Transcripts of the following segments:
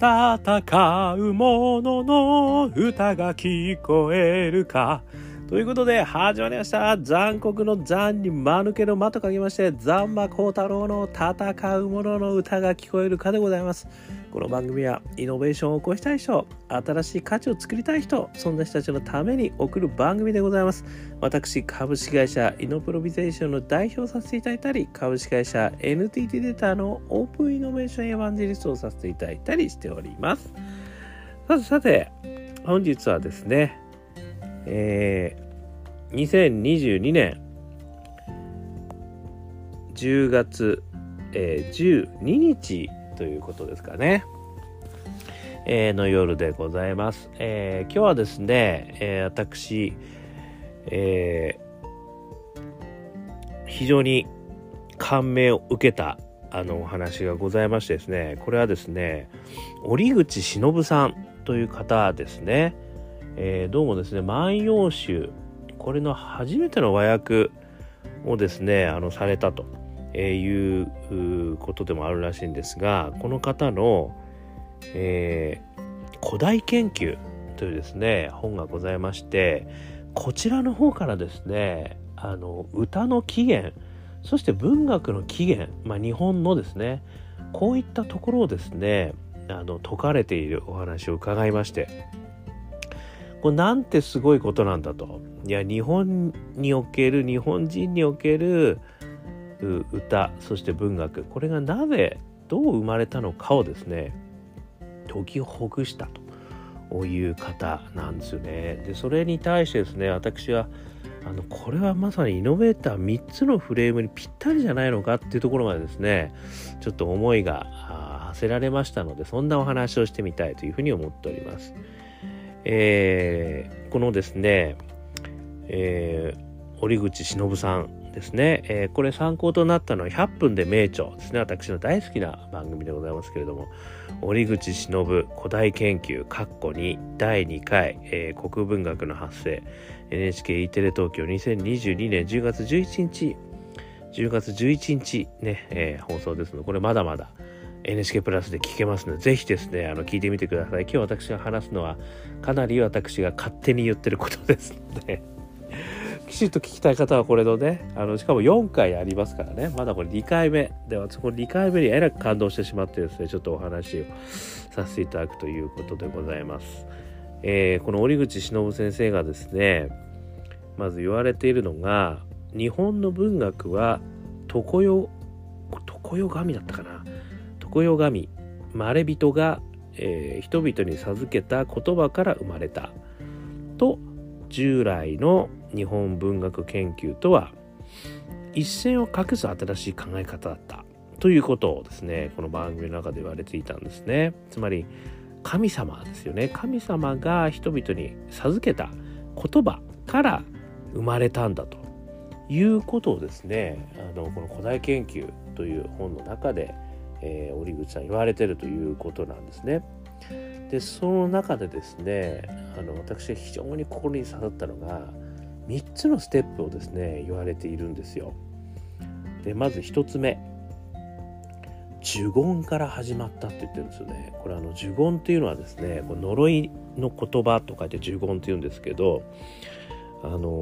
戦う者のの歌が聞こえるか。ということで始まりました残酷の残に間抜けの間と書きまして残馬幸太郎の戦う者の歌が聞こえるかでございますこの番組はイノベーションを起こしたい人新しい価値を作りたい人そんな人たちのために送る番組でございます。私株式会社イノプロビゼーションの代表させていただいたり株式会社 NTT データのオープンイノベーションエヴァンジェリストをさせていただいたりしております。さてさて本日はですねえー、2022年10月、えー、12日ということですかね。えー、の夜でございます。えー、今日はですね、えー、私、え非常に感銘を受けたあのお話がございましてですね、これはですね、折口忍さんという方ですね。え、どうもですね「万葉集」これの初めての和訳をですねあのされたとえいうことでもあるらしいんですがこの方の、えー、古代研究というですね本がございましてこちらの方からですねあの歌の起源そして文学の起源、まあ、日本のですねこういったところをですねあの説かれているお話を伺いましてこれなんてすごいことなんだと。いや、日本における、日本人における歌、そして文学、これがなぜ、どう生まれたのかをですね、解きほぐしたという方なんですよね。で、それに対してですね、私は、あのこれはまさにイノベーター3つのフレームにぴったりじゃないのかっていうところまでですねちょっと思いが馳せられましたのでそんなお話をしてみたいというふうに思っております。えー、このですね、えー、折口忍さんですね、えー、これ参考となったのは100分で名著ですね私の大好きな番組でございますけれども折口忍古代研究括弧2第2回、えー、国文学の発生 NHKE テレ東京2022年10月11日10月11日ね、えー、放送ですのでこれまだまだ NHK プラスで聞けますので、ぜひですね、あの、聞いてみてください。今日私が話すのは、かなり私が勝手に言ってることですので、きちっと聞きたい方はこれのね、あの、しかも4回ありますからね、まだこれ2回目。では、そこ2回目にえらく感動してしまってですね、ちょっとお話をさせていただくということでございます。えー、この折口忍先生がですね、まず言われているのが、日本の文学は常世、常世神だったかな？常世神まれびとが、えー、人々に授けた言葉から生まれたと従来の日本文学研究とは一線を画す新しい考え方だったということをですねこの番組の中で言われていたんですねつまり神様ですよね神様が人々に授けた言葉から生まれたんだということをですねあのこの古代研究という本の中でえー、折口さん言われてるということなんですね。でその中でですねあの私が非常に心に刺さったのが3つのステップをですね言われているんですよ。でまず1つ目呪言から始まったって言ってるんですよね。これあの呪言っていうのはですねこ呪いの言葉と書いて呪言って言うんですけどあの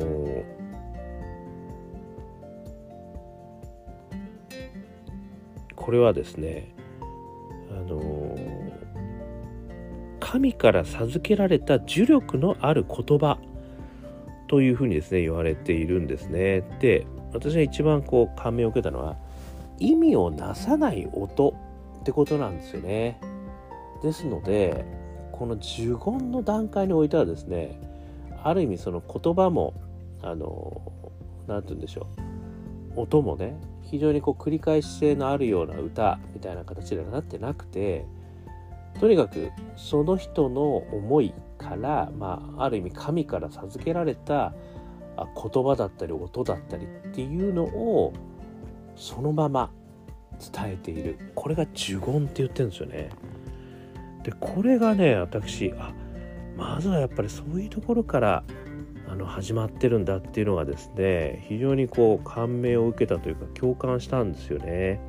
これはですねあの神から授けられた呪力のある言葉というふうにですね言われているんですね。で私が一番こう感銘を受けたのは意味をなさない音ってことなんですよね。ですのでこの呪言の段階においてはですねある意味その言葉もあの何て言うんでしょう音もね非常にこう繰り返し性のあるような歌みたいな形ではなってなくてとにかくその人の思いから、まあ、ある意味神から授けられた言葉だったり音だったりっていうのをそのまま伝えている。これが呪言って言ってるんですよね。でこれがね私あまずはやっぱりそういうところからあの始まってるんだっていうのがですね非常にこう感銘を受けたというか共感したんですよね。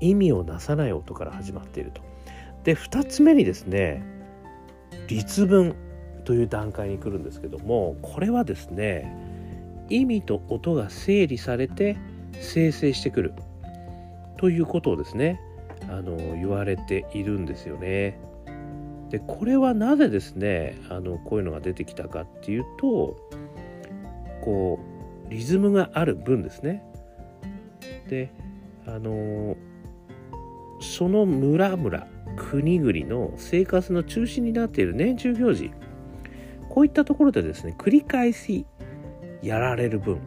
意味をなさない音から始まっていると。で2つ目にですね律文という段階に来るんですけどもこれはですね意味と音が整理されて生成してくるということをですねあの言われているんですよね。でこれはなぜですねあのこういうのが出てきたかっていうとこうリズムがある分ですね。であのその村々国々の生活の中心になっている年中行事。こういったところでですね繰り返しやられる分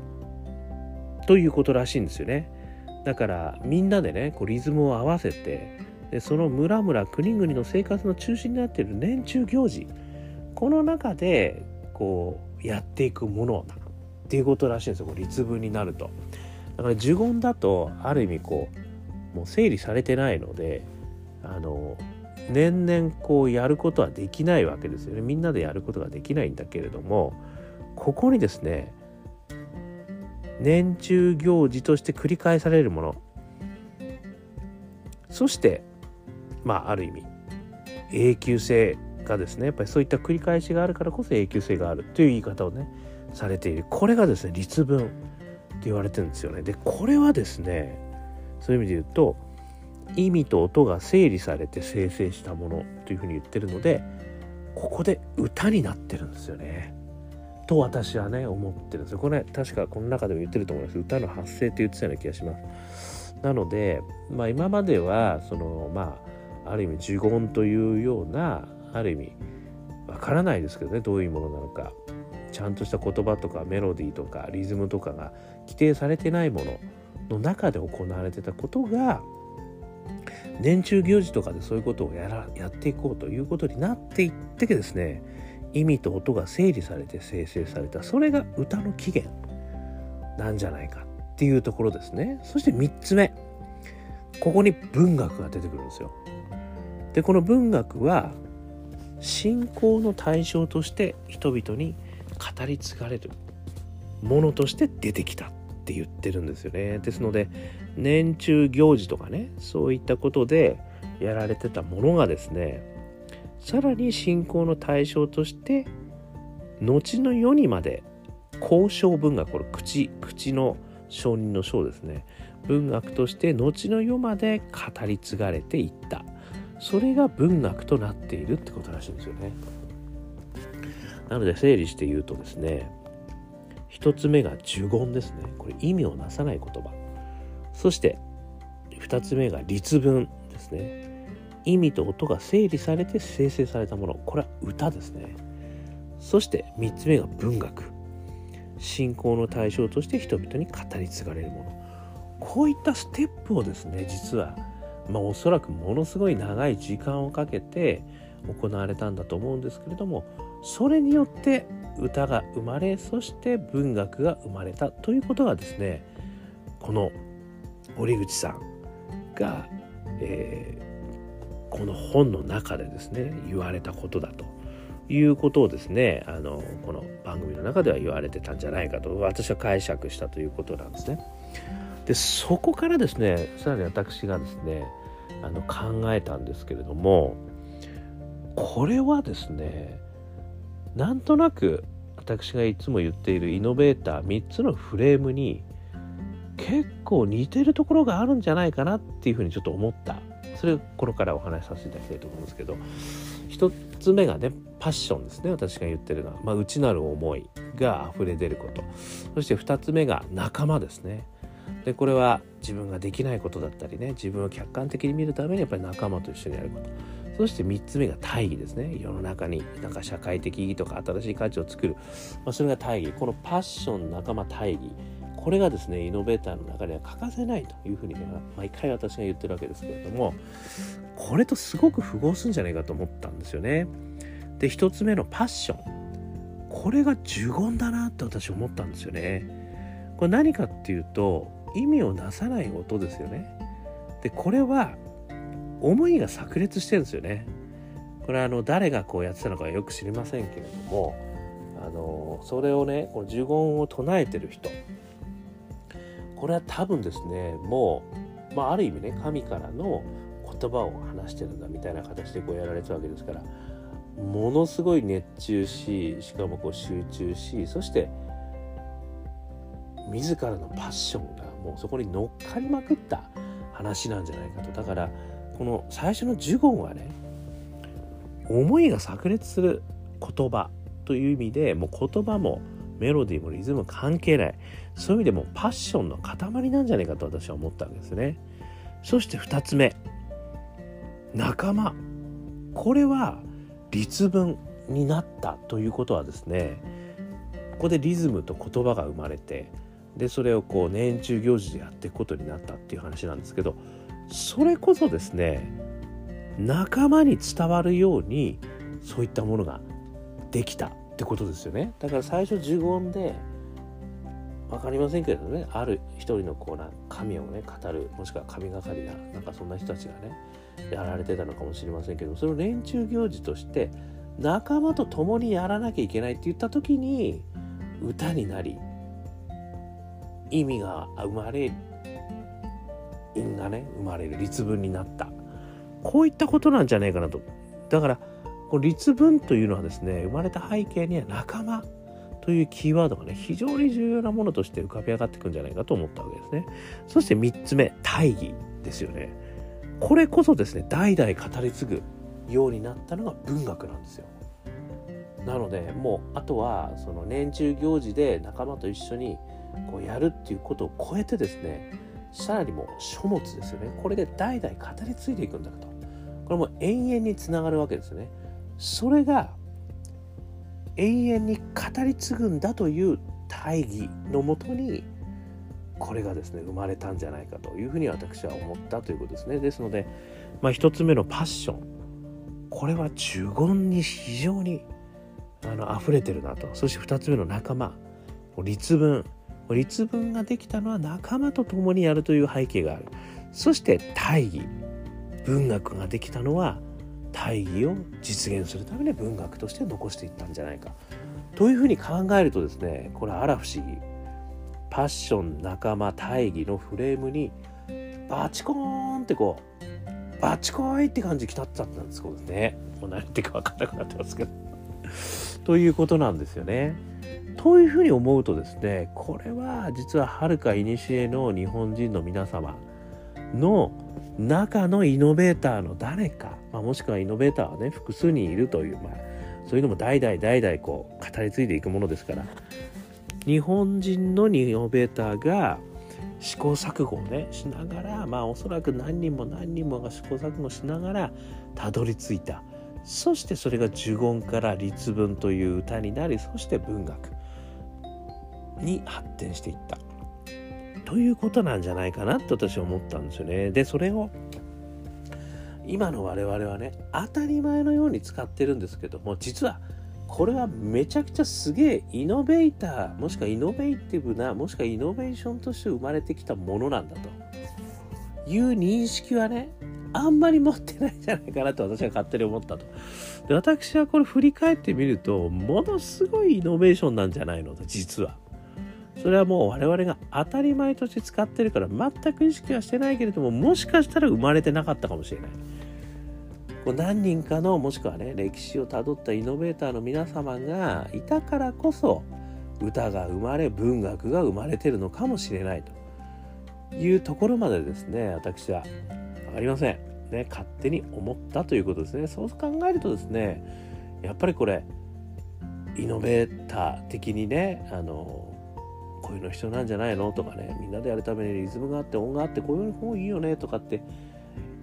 ということらしいんですよね。だからみんなでねこうリズムを合わせてでその村々国々の生活の中心になっている年中行事この中でこうやっていくものっていうことらしいんですよ。こう律文になると。だから呪言だとある意味こうもう整理されてないのであの年々こうやることはできないわけですよね。みんなでやることができないんだけれどもここにですね年中行事として繰り返されるもの。そしてまあある意味永久性がですねやっぱりそういった繰り返しがあるからこそ永久性があるという言い方をねされている。これがですね律文って言われてるんですよね。でこれはですねそういう意味で言うと意味と音が整理されて生成したものというふうに言ってるのでここで歌になってるんですよね。と私はね思ってるんですよ。これ確かこの中でも言ってると思います歌の発声って言ってたような気がします。なので、まあ、今まではそのまあある意味呪言というようなある意味わからないですけどねどういうものなのかちゃんとした言葉とかメロディーとかリズムとかが規定されてないものの中で行われてたことが年中行事とかでそういうことをやらやっていこうということになっていってですね意味と音が整理されて生成されたそれが歌の起源なんじゃないかっていうところですね。そして3つ目。ここに文学が出てくるんですよ。でこの文学は信仰の対象として人々に語り継がれるものとして出てきた。っって言ってるんですよね。ですので年中行事とかねそういったことでやられてたものがですねさらに信仰の対象として後の世にまで交渉文学これ口口の承認の章ですね。文学として後の世まで語り継がれていった。それが文学となっているってことらしいんですよね。なので整理して言うとですね一つ目が呪言ですね。これ意味をなさない言葉。そして2つ目が律文ですね。意味と音が整理されて生成されたもの。これは歌ですね。そして3つ目が文学。信仰の対象として人々に語り継がれるもの。こういったステップをですね実はまあおそらくものすごい長い時間をかけて行われたんだと思うんですけれどもそれによって歌が生まれそして文学が生まれたということがですねこの堀口さんが、えー、この本の中でですね言われたことだということをですねあのこの番組の中では言われてたんじゃないかと私は解釈したということなんですね。でそこからですねさらに私がですねあの考えたんですけれどもこれはですねなんとなく私がいつも言っているイノベーター3つのフレームに結構似てるところがあるんじゃないかなっていうふうにちょっと思った。それをこれからお話しさせていただきたいと思うんですけど1つ目がねパッションですね。私が言ってるのは、まあ、内なる思いが溢れ出ること。そして2つ目が仲間ですね。でこれは自分ができないことだったりね自分を客観的に見るためにやっぱり仲間と一緒にやること。そして3つ目が大義ですね世の中になんか社会的意義とか新しい価値を作る、まあ、それが大義このパッション仲間大義これがですねイノベーターの中では欠かせないというふうにね毎回私が言ってるわけですけれどもこれとすごく符合するんじゃないかと思ったんですよね。で1つ目のパッションこれが呪言だなって私思ったんですよね。これ何かっていうと意味をなさない音ですよね。でこれは思いが炸裂してるんですよね。これはあの誰がこうやってたのかよく知りませんけれどもあのそれをねこの呪言を唱えてる人これは多分ですねもう、まあ、ある意味ね神からの言葉を話してるんだみたいな形でこうやられてたわけですからものすごい熱中ししかもこう集中しそして自らのパッションがもうそこに乗っかりまくった話なんじゃないかとだからこの最初の呪言はね思いが炸裂する言葉という意味でもう言葉もメロディーもリズム関係ない。そういう意味でもパッションの塊なんじゃないかと私は思ったわけですね。そして2つ目。仲間。これは律文になったということはですねここでリズムと言葉が生まれてでそれをこう年中行事でやっていくことになったっていう話なんですけどそれこそですね仲間に伝わるようにそういったものができたってことですよね。だから最初呪言で分かりませんけれどねある一人のこうな神をね語るもしくは神がかりななんかそんな人たちがねやられてたのかもしれませんけどそれを連中行事として仲間と共にやらなきゃいけないって言った時に歌になり意味が生まれ因がね生まれる律文になった。こういったことなんじゃないかなと。だからこの律文というのはですね生まれた背景には仲間というキーワードがね非常に重要なものとして浮かび上がってくるんじゃないかと思ったわけですね。そして3つ目大義ですよね。これこそですね代々語り継ぐようになったのが文学なんですよ。なのでもうあとはその年中行事で仲間と一緒にこうやるっていうことを超えてですねさらにもう書物ですよね。これで代々語り継いでいくんだと。これも永遠につながるわけですよね。それが永遠に語り継ぐんだという大義のもとにこれがですね生まれたんじゃないかというふうに私は思ったということですね。ですので、まあ、一つ目のパッション。これは呪言に非常にあの溢れてるなと。そして2つ目の仲間。律文。律文ができたのは仲間と共にやるという背景がある。そして大義文学ができたのは大義を実現するために文学として残していったんじゃないか。というふうに考えるとですねこれあら不思議。パッション仲間大義のフレームにバチコーンってこうバチコーイって感じきたっちゃったんですこれね。もう何言ってか分からなくなってますけど。ということなんですよね。というふうに思うとですねこれは実ははるか古の日本人の皆様の中のイノベーターの誰か、まあ、もしくはイノベーターはね複数人いるという、まあ、そういうのも代々代々こう語り継いでいくものですから日本人のイノベーターが試行錯誤をねしながらまあおそらく何人も何人もが試行錯誤しながらたどり着いた。そしてそれが呪言から律文という歌になりそして文学。に発展していったということなんじゃないかなって私は思ったんですよね。でそれを今の我々はね当たり前のように使ってるんですけども実はこれはめちゃくちゃすげえイノベーターもしくはイノベーティブなもしくはイノベーションとして生まれてきたものなんだという認識はねあんまり持ってないんじゃないかなと私は勝手に思ったと。で私はこれ振り返ってみるとものすごいイノベーションなんじゃないのと実は。それはもう我々が当たり前として使ってるから全く意識はしてないけれどももしかしたら生まれてなかったかもしれない。こう何人かのもしくはね歴史をたどったイノベーターの皆様がいたからこそ歌が生まれ文学が生まれてるのかもしれないというところまでですね私は分かりません。ね勝手に思ったということですね。そう考えるとですねやっぱりこれイノベーター的にねあのこういうの必要なんじゃないの？とかねみんなでやるためにリズムがあって音があってこういう方いいよね？とかって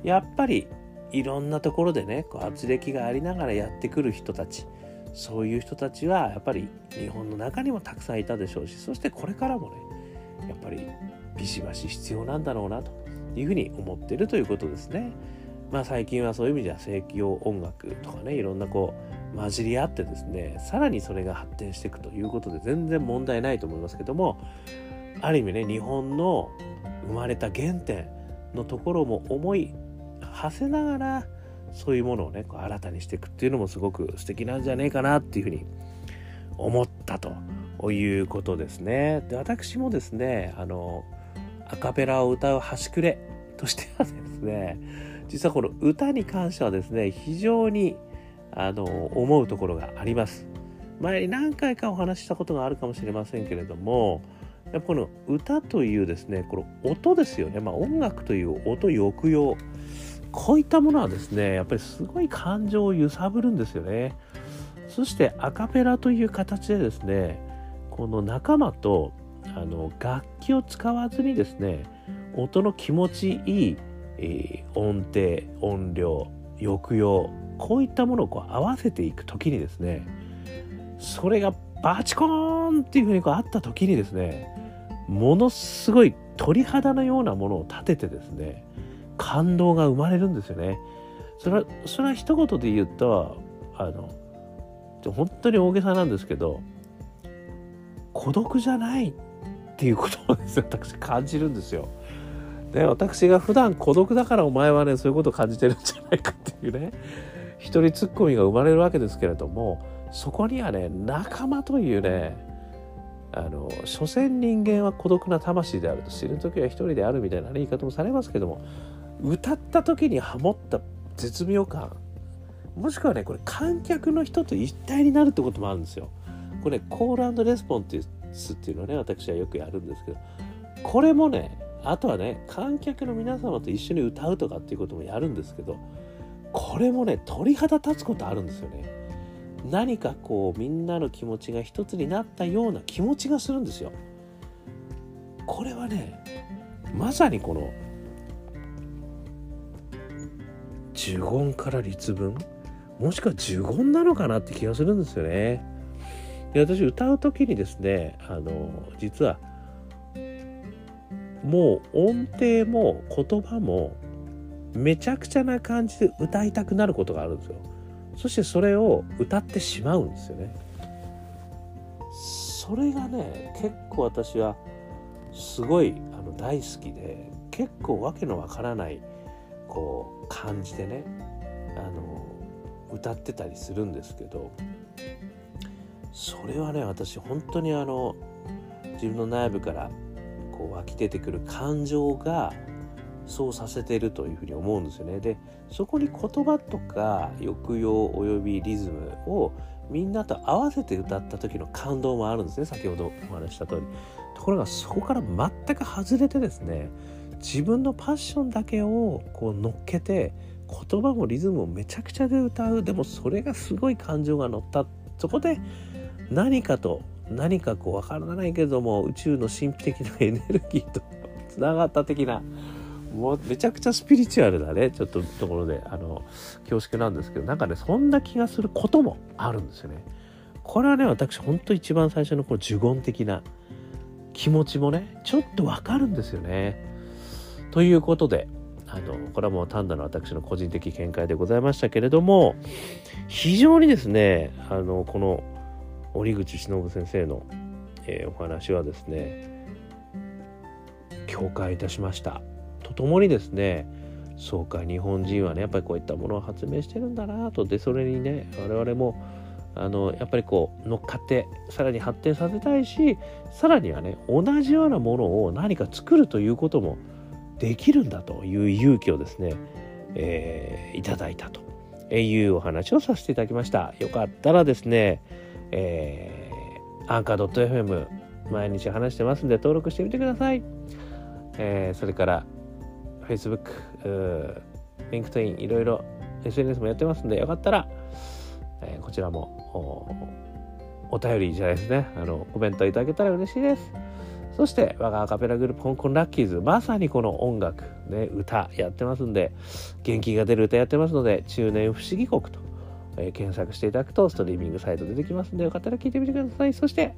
やっぱりいろんなところでねこう圧力がありながらやってくる人たちそういう人たちはやっぱり日本の中にもたくさんいたでしょうしそしてこれからもねやっぱりビシバシ必要なんだろうなというふうに思ってるということですね。まあ最近はそういう意味では正規用音楽とかねいろんなこう混じり合ってですねさらにそれが発展していくということで全然問題ないと思いますけどもある意味ね日本の生まれた原点のところも思い馳せながらそういうものをねこう新たにしていくっていうのもすごく素敵なんじゃねえかなっていうふうに思ったということですね。で私もですねあのアカペラを歌う端くれとしてはですね実はこの歌に関してはですね非常にあの思うところがあります。前に何回かお話ししたことがあるかもしれませんけれどもやっぱこの歌というですねこの音ですよね、まあ、音楽という音抑揚。こういったものはですねやっぱりすごい感情を揺さぶるんですよね。そしてアカペラという形でですねこの仲間とあの楽器を使わずにですね音の気持ちいい、えー、音程音量抑揚こういったものをこう合わせていく時にですねそれがバチコーンっていうふうにこうあった時にですねものすごい鳥肌のようなものを立ててですね感動が生まれるんですよね。それはそれは一言で言うとあの本当に大げさなんですけど孤独じゃないっていうことをですね私感じるんですよ。で私が普段孤独だからお前はねそういうことを感じてるんじゃないかっていうね一人ツッコミが生まれるわけですけれどもそこにはね仲間というねあの所詮人間は孤独な魂であると死ぬ時は一人であるみたいな、言い方もされますけども歌った時にハモった絶妙感もしくはねこれ観客の人と一体になるってこともあるんですよ。これ、ね、コールレスポンっていうっていうのはね私はよくやるんですけどこれもねあとはね観客の皆様と一緒に歌うとかっていうこともやるんですけどこれもね鳥肌立つことあるんですよね。何かこうみんなの気持ちが一つになったような気持ちがするんですよ。これはねまさにこの呪言から律文？もしくは呪言なのかなって気がするんですよね。で私歌う時にですねあの実はもう音程も言葉もめちゃくちゃな感じで歌いたくなることがあるんですよ。そしてそれを歌ってしまうんですよね。それがね結構私はすごいあの大好きで結構わけのわからないこう感じでねあの歌ってたりするんですけどそれはね私本当にあの自分の内部からこう湧き出てくる感情がそうさせてるというふうに思うんですよね。でそこに言葉とか抑揚およびリズムをみんなと合わせて歌った時の感動もあるんですね先ほどお話した通り。ところがそこから全く外れてですね自分のパッションだけをこう乗っけて言葉もリズムもめちゃくちゃで歌うでもそれがすごい感情が乗ったそこで何かと何かこう分からないけれども宇宙の神秘的なエネルギーとつながった的なもうめちゃくちゃスピリチュアルなねちょっとところであの恐縮なんですけどなんかねそんな気がすることもあるんですよね。これはね私本当一番最初のこの呪言的な気持ちもねちょっとわかるんですよね。ということであのこれはもう単なる私の個人的見解でございましたけれども非常にですねあのこの折口忍先生の、えー、お話はですね共感いたしましたとともにですねそうか日本人はねやっぱりこういったものを発明してるんだなとでそれにね我々もあのやっぱりこう乗っかってさらに発展させたいしさらにはね同じようなものを何か作るということもできるんだという勇気をですね、えー、いただいたというお話をさせていただきました。よかったらですね、えー、アンカー .fm 毎日話してますんで登録してみてください。えー、それから Facebook、LinkedIn いろいろ SNS もやってますんでよかったら、えー、こちらもお便りじゃないですねあのコメントいただけたら嬉しいです。そして我がアカペラグループ香港ラッキーズまさにこの音楽ね歌やってますんで元気が出る歌やってますので中年不思議国と、えー、検索していただくとストリーミングサイト出てきますんでよかったら聞いてみてくださいそして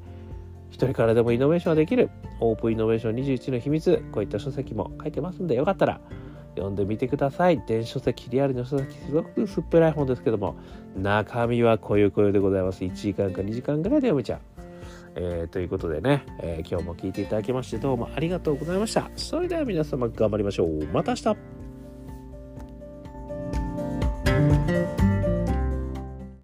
一人からでもイノベーションはできる。オープンイノベーション21の秘密。こういった書籍も書いてますんでよかったら読んでみてください。電子書籍リアルの書籍すごくすっぺらい本ですけども。中身はこういう声でございます。1時間か2時間ぐらいで読めちゃう。えー、ということでね、えー、今日も聞いていただきましてどうもありがとうございました。それでは皆様頑張りましょう。また明日。